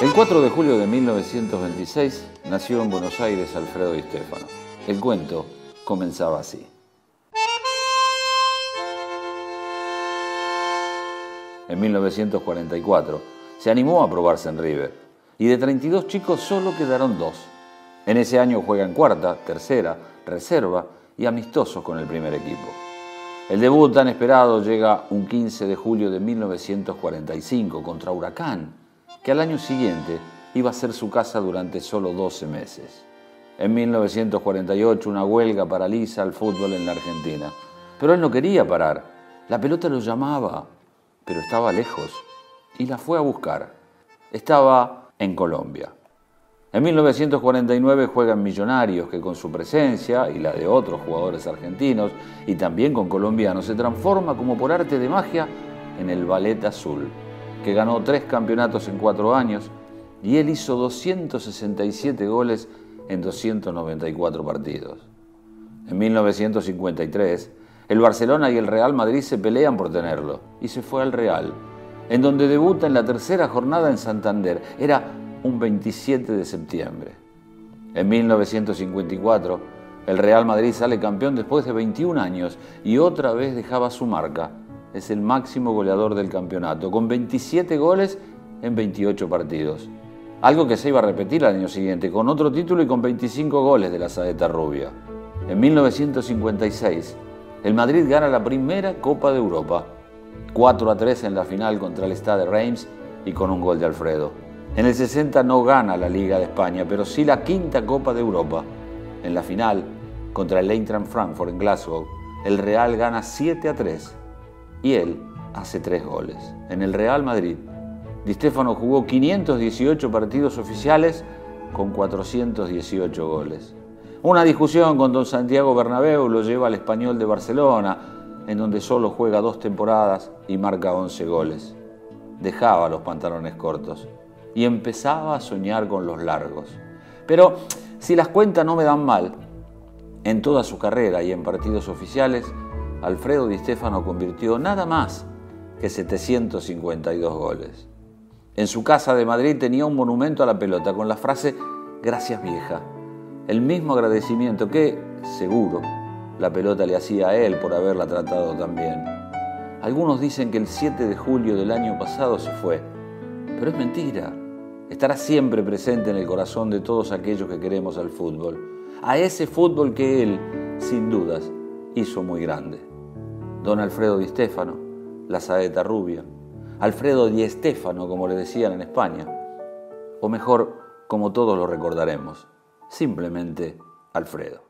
El 4 de julio de 1926 nació en Buenos Aires Alfredo Di Stefano. El cuento comenzaba así. En 1944 se animó a probarse en River y de 32 chicos solo quedaron dos. En ese año juega en cuarta, tercera, reserva y amistosos con el primer equipo. El debut tan esperado llega un 15 de julio de 1945 contra Huracán, que al año siguiente iba a ser su casa durante solo 12 meses. En 1948 una huelga paraliza el fútbol en la Argentina, pero él no quería parar. La pelota lo llamaba, pero estaba lejos y la fue a buscar. Estaba en Colombia. En 1949 juegan Millonarios, que con su presencia y la de otros jugadores argentinos y también con colombianos se transforma como por arte de magia en el Ballet Azul, ganó tres campeonatos en cuatro años y él hizo 267 goles en 294 partidos. En 1953, el Barcelona y el Real Madrid se pelean por tenerlo y se fue al Real, en donde debuta en la tercera jornada en Santander. Era un 27 de septiembre. En 1954, el Real Madrid sale campeón después de 21 años y otra vez dejaba su marca. Es el máximo goleador del campeonato, con 27 goles en 28 partidos. Algo que se iba a repetir al año siguiente, con otro título y con 25 goles de la Saeta Rubia. En 1956, el Madrid gana la primera Copa de Europa, 4 a 3 en la final contra el Stade Reims y con un gol de Alfredo. En el 60 no gana la Liga de España, pero sí la quinta Copa de Europa. En la final, contra el Eintracht Frankfurt en Glasgow, el Real gana 7 a 3 y él hace 3 goles. En el Real Madrid, Di Stefano jugó 518 partidos oficiales con 418 goles. Una discusión con don Santiago Bernabéu lo lleva al español de Barcelona, en donde solo juega dos temporadas y marca 11 goles. Dejaba los pantalones cortos y empezaba a soñar con los largos. Pero si las cuentas no me dan mal, en toda su carrera y en partidos oficiales, Alfredo Di Stefano convirtió nada más que 752 goles. En su casa de Madrid tenía un monumento a la pelota con la frase Gracias vieja, el mismo agradecimiento que, seguro, la pelota le hacía a él por haberla tratado tan bien. Algunos dicen que el 7 de julio del año pasado se fue, pero es mentira estará siempre presente en el corazón de todos aquellos que queremos al fútbol, a ese fútbol que él, sin dudas, hizo muy grande. Don Alfredo Di Stefano, la saeta rubia, Alfredo Di Stefano, como le decían en España, o mejor, como todos lo recordaremos, simplemente Alfredo.